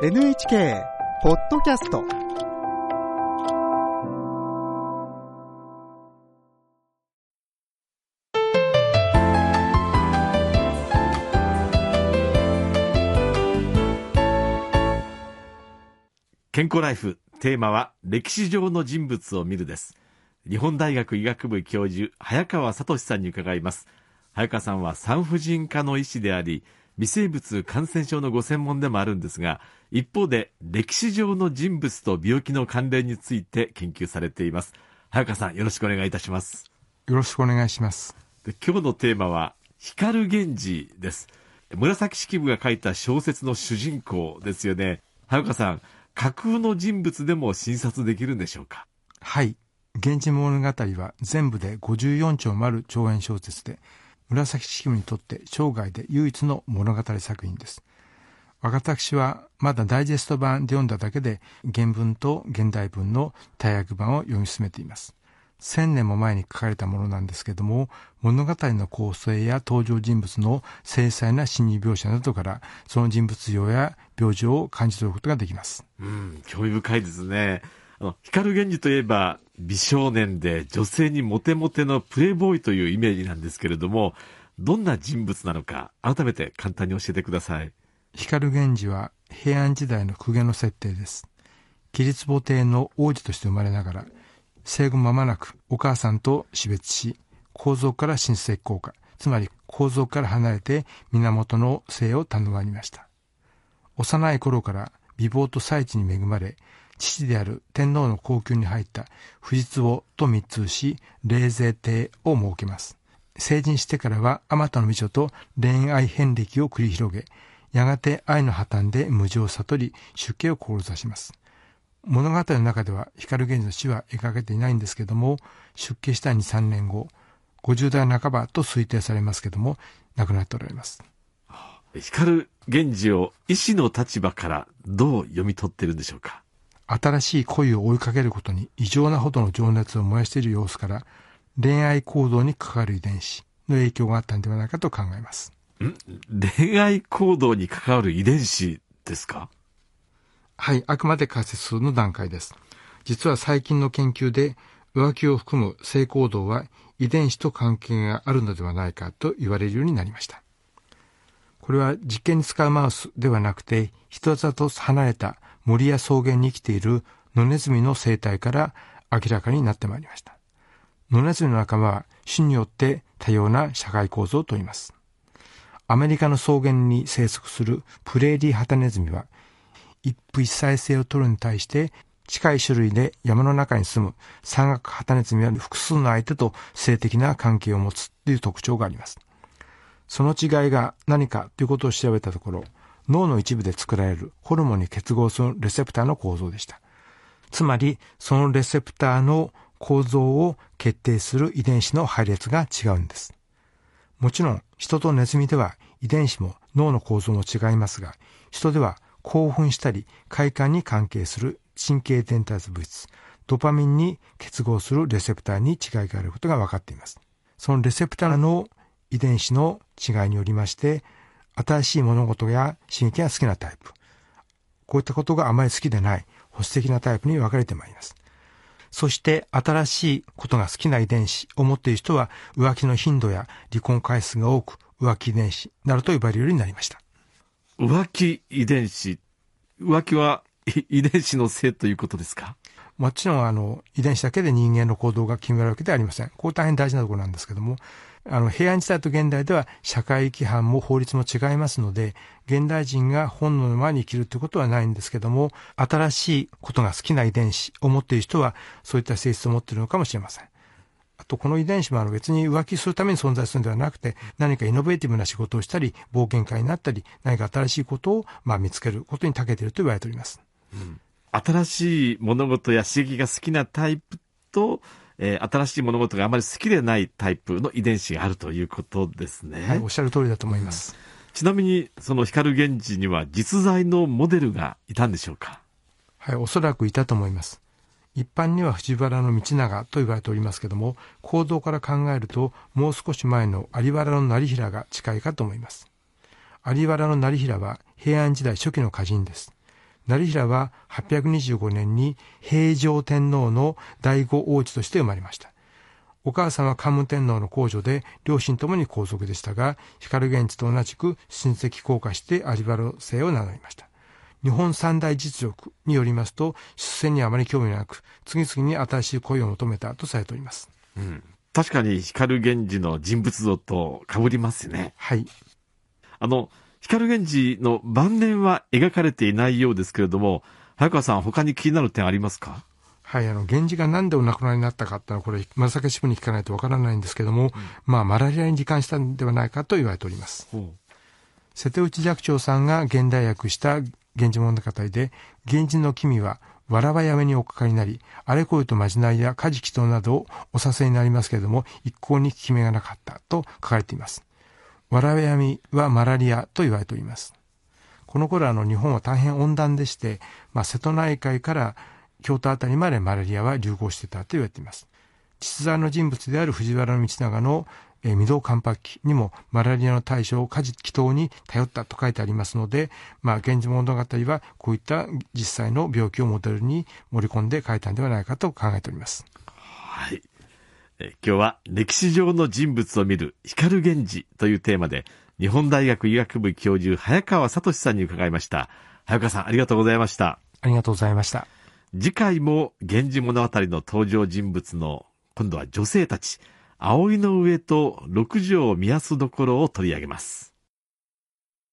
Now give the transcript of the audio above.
NHK ポッドキャスト。健康ライフテーマは歴史上の人物を見るです。日本大学医学部教授早川聡さんに伺います。早川さんは産婦人科の医師であり微生物感染症のご専門でもあるんですが一方で歴史上の人物と病気の関連について研究されています。早川さんよろしくお願いいたします。よろしくお願いします。で今日のテーマは光源氏です。紫式部が書いた小説の主人公ですよね。早川さん架空の人物でも診察できるんでしょうか？はい。源氏物語は全部で54丁もある長編小説で紫式部にとって生涯で唯一の物語作品です。私はまだダイジェスト版で読んだだけで原文と現代文の大訳版を読み進めています。千年も前に書かれたものなんですけども物語の構成や登場人物の精細な心理描写などからその人物像や病状を感じ取ることができます。うん興味深いですね。あの光源氏といえば美少年で女性にモテモテのプレイボーイというイメージなんですけれどもどんな人物なのか改めて簡単に教えてください。光源氏は平安時代の公家の設定です。吉律母帝の王子として生まれながら生後間もなくお母さんと死別し構造から親戚効果つまり構造から離れて源の姓を頼まれました。幼い頃から美貌と才知に恵まれ父である天皇の皇宮に入った藤壺と密通し霊勢帝を設けます。成人してからはあまたの美女と恋愛遍歴を繰り広げやがて愛の破綻で無常を悟り出家を志します。物語の中では光源氏の死は描かれていないんですけども出家した2、3年後50代半ばと推定されますけども亡くなっておられます。光源氏を医師の立場からどう読み取っているんでしょうか？新しい恋を追いかけることに異常なほどの情熱を燃やしている様子から恋愛行動に関わる遺伝子の影響があったんではないかと考えますん？恋愛行動に関わる遺伝子ですか？はい、あくまで仮説の段階です。実は最近の研究で浮気を含む性行動は遺伝子と関係があるのではないかと言われるようになりました。これは実験に使うマウスではなくて人里と離れた森や草原に生きている野ネズミの生態から明らかになってまいりました。野ネズミの仲間は種によって多様な社会構造をとります。アメリカの草原に生息するプレーリーハタネズミは一夫一妻制を取るに対して近い種類で山の中に住む山岳ハタネズミは複数の相手と性的な関係を持つという特徴があります。その違いが何かということを調べたところ、脳の一部で作られるホルモンに結合するレセプターの構造でした。つまり、そのレセプターの構造を決定する遺伝子の配列が違うんです。もちろん、人とネズミでは遺伝子も脳の構造も違いますが、人では興奮したり快感に関係する神経伝達物質、ドパミンに結合するレセプターに違いがあることが分かっています。そのレセプターの遺伝子の違いによりまして、新しい物事や刺激が好きなタイプ、こういったことがあまり好きでない保守的なタイプに分かれてまいります。そして新しいことが好きな遺伝子を持っている人は浮気の頻度や離婚回数が多く浮気遺伝子などと呼ばれるようになりました。浮気遺伝子浮気は遺伝子のせいということですか？もちろんあの遺伝子だけで人間の行動が決められるわけではありません。これ大変大事なところなんですけども、あの平安時代と現代では社会規範も法律も違いますので、現代人が本能のままに生きるということはないんですけども、新しいことが好きな遺伝子を持っている人はそういった性質を持っているのかもしれません。あと、この遺伝子もあの別に浮気するために存在するのではなくて、何かイノベーティブな仕事をしたり、冒険家になったり、何か新しいことをまあ見つけることに長けていると言われております。うん、新しい物事や刺激が好きなタイプと、えー、新しい物事があまり好きでないタイプの遺伝子があるということですね。はい、おっしゃる通りだと思います。うん、ちなみに、その光源氏には実在のモデルがいたんでしょうか？はい、おそらくいたと思います。一般には藤原道長と言われておりますけども、行動から考えると、もう少し前の有原の成平が近いかと思います。有原の成平は平安時代初期の歌人です。成平は825年に平城天皇の第五王子として生まれました。お母さんは桓武天皇の皇女で、両親ともに皇族でしたが、光源氏と同じく親戚降下して有原姓を名乗りました。日本三大実力によりますと、出世にあまり興味なく、次々に新しい恋を求めたとされております。うん。確かに光源氏の人物像と被りますね。はい。あの、光源氏の晩年は描かれていないようですけれども、早川さん、他に気になる点ありますか？はい、あの、源氏がなんでお亡くなりになったかってのは、これ、紫式部に聞かないとわからないんですけども、うん、まあ、マラリアに罹患したんではないかと言われております。瀬戸内寂聴さんが現代訳した源氏物語で、源氏の君は、わらばやめにおかかりになり、あれこれとまじないや家事祈祷などをおさせになりますけれども、一向に効き目がなかったと書かれています。わらばやみはマラリアと言われております。この頃あの日本は大変温暖でして、まあ、瀬戸内海から京都あたりまでマラリアは流行していたと言われています。実在の人物である藤原道長のえー、未動関白期にもマラリアの対処を家事祈祷に頼ったと書いてありますので、まあ、源氏物語はこういった実際の病気をモデルに盛り込んで書いたんではないかと考えております。はい。え今日は歴史上の人物を見る光源氏というテーマで、日本大学医学部教授早川聡さんに伺いました。早川さん、ありがとうございました。ありがとうございました。次回も源氏物語の登場人物の今度は女性たち、葵の上と六条宮安どころを取り上げます。